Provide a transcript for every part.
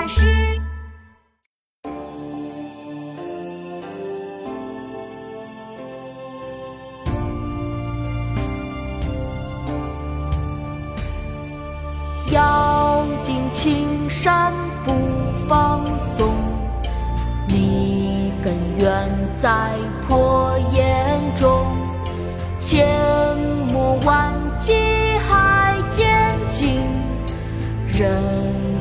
巴士。遥定青山不放松，立根原在破岩中。千磨万击还坚劲，人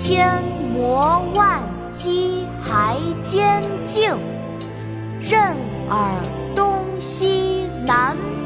千磨万击还坚劲，任尔东西南北。